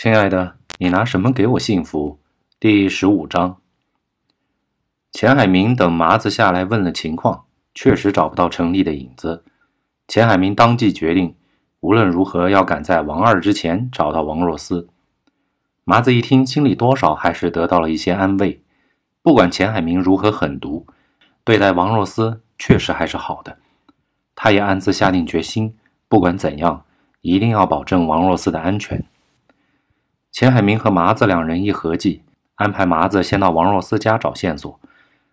亲爱的，你拿什么给我幸福？第十五章。钱海明等麻子下来问了情况，确实找不到程丽的影子。钱海明当即决定，无论如何要赶在王二之前找到王若思。麻子一听，心里多少还是得到了一些安慰。不管钱海明如何狠毒，对待王若思确实还是好的。他也暗自下定决心，不管怎样，一定要保证王若思的安全。钱海明和麻子两人一合计，安排麻子先到王若思家找线索，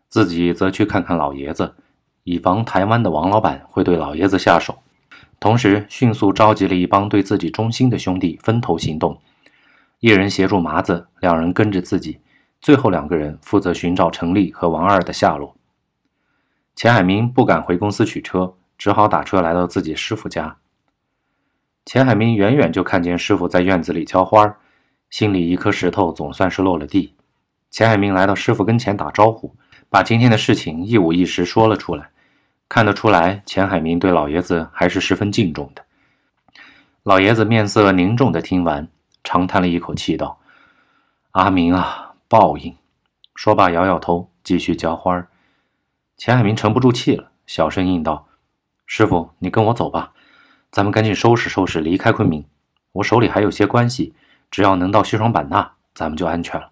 自己则去看看老爷子，以防台湾的王老板会对老爷子下手。同时，迅速召集了一帮对自己忠心的兄弟，分头行动，一人协助麻子，两人跟着自己，最后两个人负责寻找程立和王二的下落。钱海明不敢回公司取车，只好打车来到自己师傅家。钱海明远远就看见师傅在院子里浇花心里一颗石头总算是落了地。钱海明来到师傅跟前打招呼，把今天的事情一五一十说了出来。看得出来，钱海明对老爷子还是十分敬重的。老爷子面色凝重的听完，长叹了一口气，道：“阿明啊，报应。”说罢摇摇头，继续浇花。钱海明沉不住气了，小声应道：“师傅，你跟我走吧，咱们赶紧收拾收拾，离开昆明。我手里还有些关系。”只要能到西双版纳，咱们就安全了。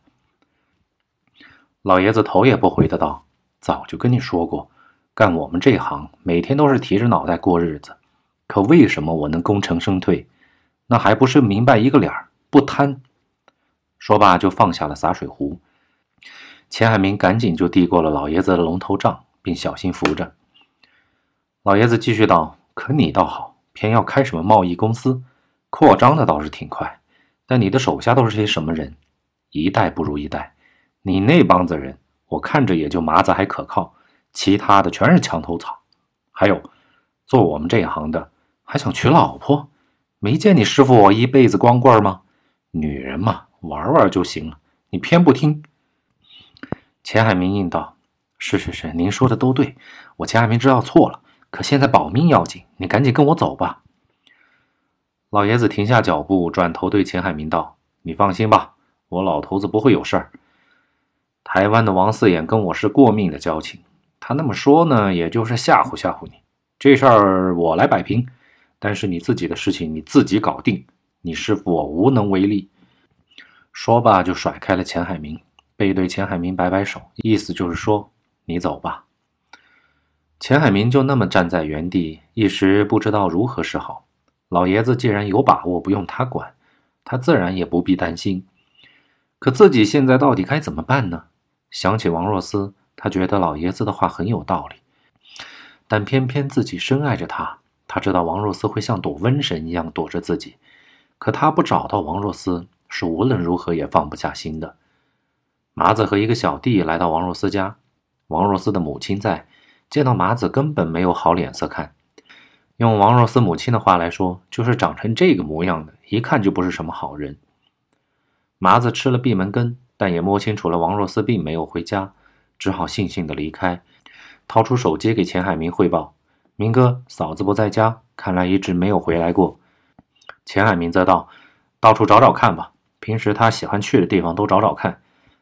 老爷子头也不回的道：“早就跟你说过，干我们这行，每天都是提着脑袋过日子。可为什么我能功成身退？那还不是明白一个理儿，不贪。”说罢就放下了洒水壶。钱海明赶紧就递过了老爷子的龙头杖，并小心扶着。老爷子继续道：“可你倒好，偏要开什么贸易公司，扩张的倒是挺快。”但你的手下都是些什么人？一代不如一代。你那帮子人，我看着也就麻子还可靠，其他的全是墙头草。还有，做我们这一行的，还想娶老婆？没见你师傅我一辈子光棍吗？女人嘛，玩玩就行了。你偏不听。钱海明应道：“是是是，您说的都对，我钱海明知道错了。可现在保命要紧，你赶紧跟我走吧。”老爷子停下脚步，转头对钱海明道：“你放心吧，我老头子不会有事儿。台湾的王四眼跟我是过命的交情，他那么说呢，也就是吓唬吓唬你。这事儿我来摆平，但是你自己的事情你自己搞定，你师傅我无能为力。”说罢就甩开了钱海明，背对钱海明摆摆手，意思就是说：“你走吧。”钱海明就那么站在原地，一时不知道如何是好。老爷子既然有把握不用他管，他自然也不必担心。可自己现在到底该怎么办呢？想起王若思，他觉得老爷子的话很有道理。但偏偏自己深爱着他，他知道王若思会像躲瘟神一样躲着自己。可他不找到王若思，是无论如何也放不下心的。麻子和一个小弟来到王若思家，王若思的母亲在，见到麻子根本没有好脸色看。用王若思母亲的话来说，就是长成这个模样的，一看就不是什么好人。麻子吃了闭门羹，但也摸清楚了王若思并没有回家，只好悻悻地离开，掏出手机给钱海明汇报：“明哥，嫂子不在家，看来一直没有回来过。”钱海明则道：“到处找找看吧，平时他喜欢去的地方都找找看。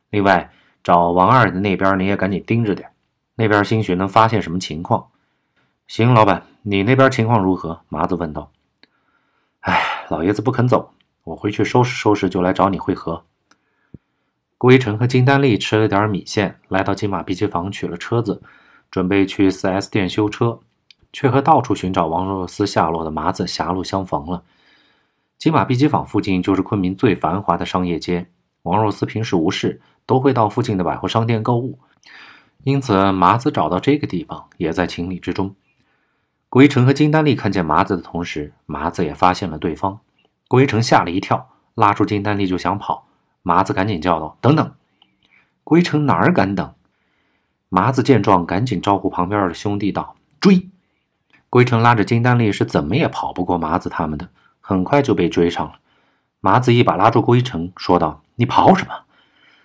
另外，找王二的那边你也赶紧盯着点，那边兴许能发现什么情况。”行，老板，你那边情况如何？麻子问道。哎，老爷子不肯走，我回去收拾收拾就来找你会合。顾一成和金丹丽吃了点米线，来到金马碧鸡房取了车子，准备去 4S 店修车，却和到处寻找王若思下落的麻子狭路相逢了。金马碧鸡坊附近就是昆明最繁华的商业街，王若思平时无事都会到附近的百货商店购物，因此麻子找到这个地方也在情理之中。郭一成和金丹丽看见麻子的同时，麻子也发现了对方。郭一成吓了一跳，拉住金丹丽就想跑。麻子赶紧叫道：“等等！”归城哪儿敢等？麻子见状，赶紧招呼旁边的兄弟道：“追！”归城拉着金丹丽是怎么也跑不过麻子他们的，很快就被追上了。麻子一把拉住归城，说道：“你跑什么？”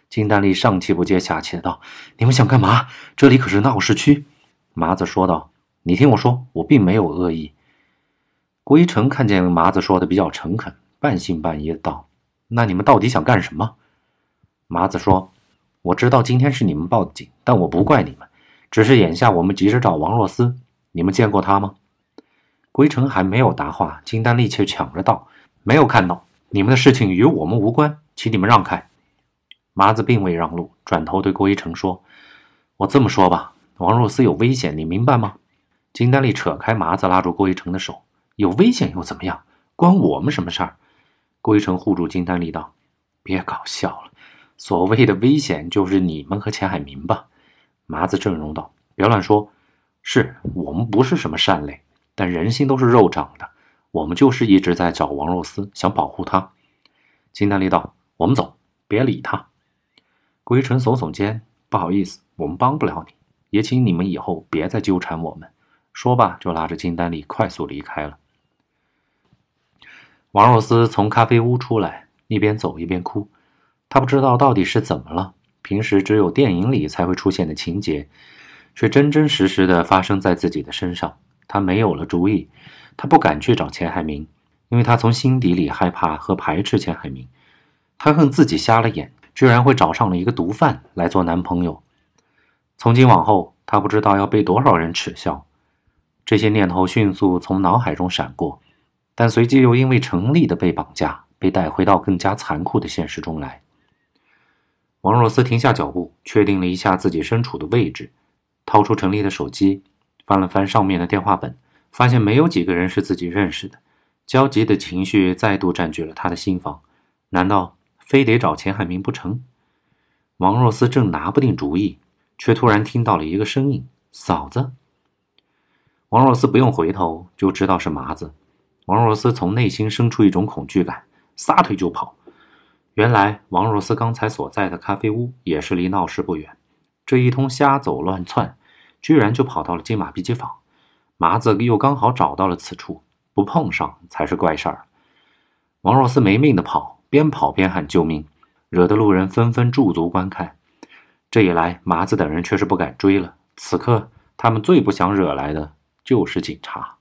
金丹丽上气不接下气的道：“你们想干嘛？这里可是闹市区。”麻子说道。你听我说，我并没有恶意。郭一成看见麻子说的比较诚恳，半信半疑的道：“那你们到底想干什么？麻子说：“我知道今天是你们报的警，但我不怪你们，只是眼下我们急着找王若思。你们见过他吗？”归城还没有答话，金丹丽却抢着道：“没有看到。你们的事情与我们无关，请你们让开。”麻子并未让路，转头对郭一成说：“我这么说吧，王若思有危险，你明白吗？”金丹丽扯开麻子，拉住郭一成的手：“有危险又怎么样？关我们什么事儿？”郭一成护住金丹丽道：“别搞笑了，所谓的危险就是你们和钱海明吧？”麻子正容道：“别乱说，是我们不是什么善类，但人心都是肉长的，我们就是一直在找王若思，想保护她。”金丹丽道：“我们走，别理他。”郭一成耸耸肩：“不好意思，我们帮不了你，也请你们以后别再纠缠我们。”说罢，就拉着金丹丽快速离开了。王若思从咖啡屋出来，一边走一边哭。他不知道到底是怎么了，平时只有电影里才会出现的情节，却真真实实的发生在自己的身上。他没有了主意，他不敢去找钱海明，因为他从心底里害怕和排斥钱海明。他恨自己瞎了眼，居然会找上了一个毒贩来做男朋友。从今往后，他不知道要被多少人耻笑。这些念头迅速从脑海中闪过，但随即又因为程立的被绑架，被带回到更加残酷的现实中来。王若思停下脚步，确定了一下自己身处的位置，掏出陈立的手机，翻了翻上面的电话本，发现没有几个人是自己认识的。焦急的情绪再度占据了他的心房，难道非得找钱海明不成？王若思正拿不定主意，却突然听到了一个声音：“嫂子。”王若思不用回头就知道是麻子。王若思从内心生出一种恐惧感，撒腿就跑。原来王若思刚才所在的咖啡屋也是离闹市不远。这一通瞎走乱窜，居然就跑到了金马碧鸡坊。麻子又刚好找到了此处，不碰上才是怪事儿。王若思没命的跑，边跑边喊救命，惹得路人纷纷驻足观看。这一来，麻子等人却是不敢追了。此刻他们最不想惹来的。就是警察。